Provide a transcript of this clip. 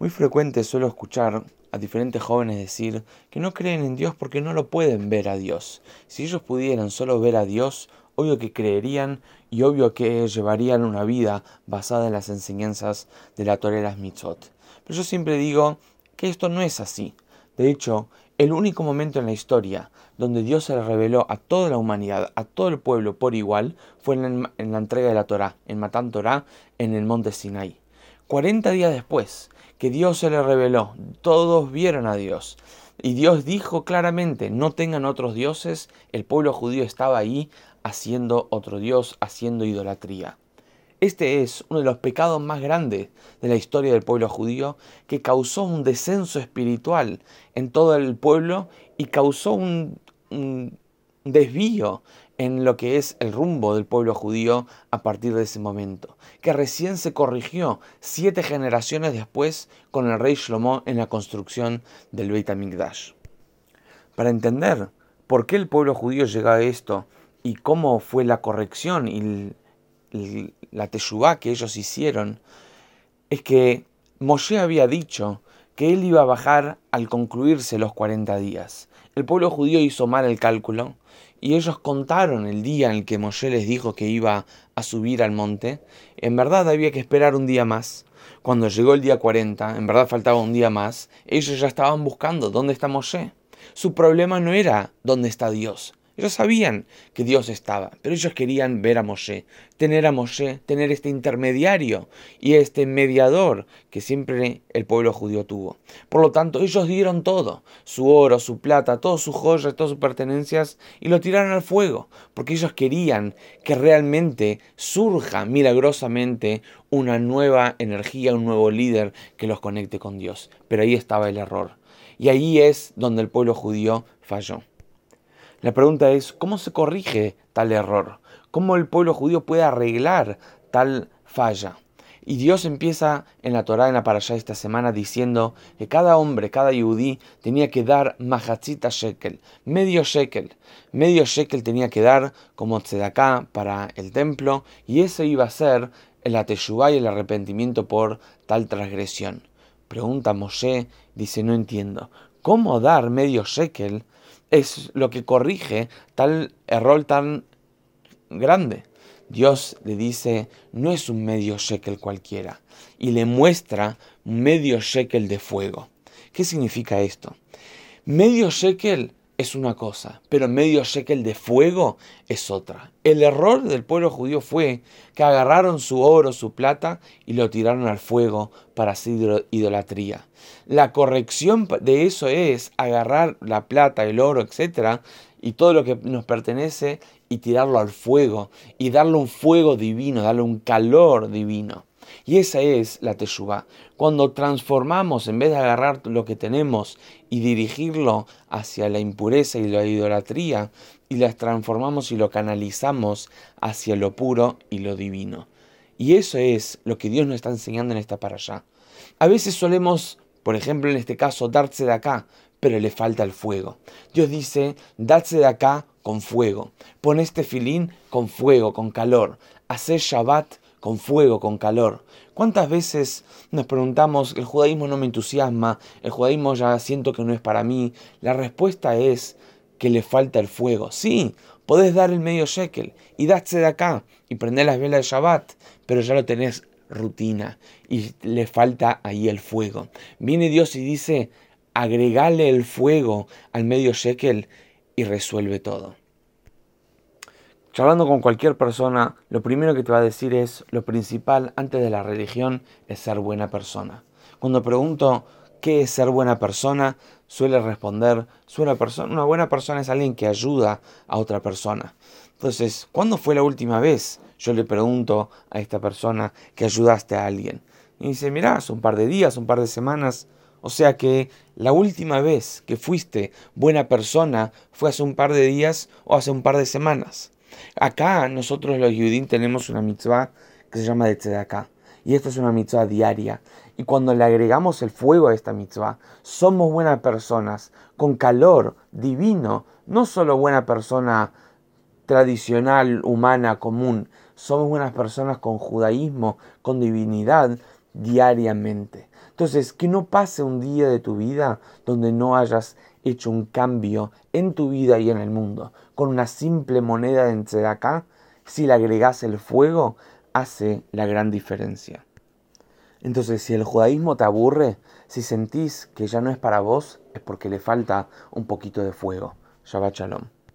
Muy frecuente suelo escuchar a diferentes jóvenes decir que no creen en Dios porque no lo pueden ver a Dios. Si ellos pudieran solo ver a Dios, obvio que creerían y obvio que llevarían una vida basada en las enseñanzas de la Torah las mitzvot. Pero yo siempre digo que esto no es así. De hecho, el único momento en la historia donde Dios se le reveló a toda la humanidad, a todo el pueblo por igual, fue en la, en la entrega de la Torah, en Matán Torah, en el monte Sinai. 40 días después que Dios se le reveló, todos vieron a Dios. Y Dios dijo claramente, no tengan otros dioses, el pueblo judío estaba ahí haciendo otro Dios, haciendo idolatría. Este es uno de los pecados más grandes de la historia del pueblo judío que causó un descenso espiritual en todo el pueblo y causó un, un desvío en lo que es el rumbo del pueblo judío a partir de ese momento, que recién se corrigió siete generaciones después con el rey Shlomo en la construcción del Beit HaMikdash. Para entender por qué el pueblo judío llegó a esto y cómo fue la corrección y la teshuvá que ellos hicieron, es que Moshe había dicho que él iba a bajar al concluirse los 40 días. El pueblo judío hizo mal el cálculo y ellos contaron el día en el que Moshe les dijo que iba a subir al monte. En verdad había que esperar un día más. Cuando llegó el día 40, en verdad faltaba un día más, ellos ya estaban buscando dónde está Moshe. Su problema no era dónde está Dios, ellos sabían que Dios estaba, pero ellos querían ver a Moshe, tener a Moshe, tener este intermediario y este mediador que siempre el pueblo judío tuvo. Por lo tanto, ellos dieron todo, su oro, su plata, todas sus joyas, todas sus pertenencias, y lo tiraron al fuego, porque ellos querían que realmente surja milagrosamente una nueva energía, un nuevo líder que los conecte con Dios. Pero ahí estaba el error. Y ahí es donde el pueblo judío falló. La pregunta es, ¿cómo se corrige tal error? ¿Cómo el pueblo judío puede arreglar tal falla? Y Dios empieza en la Torá, en la Parashá esta semana, diciendo que cada hombre, cada yudí, tenía que dar mahatzita shekel, medio shekel. Medio shekel tenía que dar como tzedaká para el templo, y eso iba a ser el ateshuvá y el arrepentimiento por tal transgresión. Pregunta Moshe, dice, no entiendo, ¿cómo dar medio shekel es lo que corrige tal error tan grande. Dios le dice, no es un medio shekel cualquiera, y le muestra medio shekel de fuego. ¿Qué significa esto? Medio shekel es una cosa, pero medio shekel de fuego es otra. El error del pueblo judío fue que agarraron su oro, su plata y lo tiraron al fuego para hacer idolatría. La corrección de eso es agarrar la plata, el oro, etcétera, y todo lo que nos pertenece y tirarlo al fuego y darle un fuego divino, darle un calor divino. Y esa es la Teshuvah. Cuando transformamos, en vez de agarrar lo que tenemos y dirigirlo hacia la impureza y la idolatría, y las transformamos y lo canalizamos hacia lo puro y lo divino. Y eso es lo que Dios nos está enseñando en esta para allá. A veces solemos, por ejemplo en este caso, darse de acá, pero le falta el fuego. Dios dice, darse de acá con fuego. Pon este filín con fuego, con calor. Hacer Shabbat con fuego, con calor. ¿Cuántas veces nos preguntamos, el judaísmo no me entusiasma, el judaísmo ya siento que no es para mí? La respuesta es que le falta el fuego. Sí, podés dar el medio shekel y darse de acá y prender las velas de Shabbat, pero ya lo tenés rutina y le falta ahí el fuego. Viene Dios y dice, agregale el fuego al medio shekel y resuelve todo. Charlando con cualquier persona, lo primero que te va a decir es, lo principal antes de la religión es ser buena persona. Cuando pregunto qué es ser buena persona, suele responder, una buena persona es alguien que ayuda a otra persona. Entonces, ¿cuándo fue la última vez? Yo le pregunto a esta persona que ayudaste a alguien. Y dice, mirá, hace un par de días, un par de semanas. O sea que la última vez que fuiste buena persona fue hace un par de días o hace un par de semanas. Acá nosotros los Yudim tenemos una mitzvah que se llama de Tzedakah. Y esta es una mitzvah diaria. Y cuando le agregamos el fuego a esta mitzvah, somos buenas personas, con calor divino, no solo buena persona tradicional, humana, común, somos buenas personas con judaísmo, con divinidad diariamente. Entonces, que no pase un día de tu vida donde no hayas hecho un cambio en tu vida y en el mundo. Con una simple moneda de acá, si le agregas el fuego, hace la gran diferencia. Entonces, si el judaísmo te aburre, si sentís que ya no es para vos, es porque le falta un poquito de fuego. Shabbat Shalom.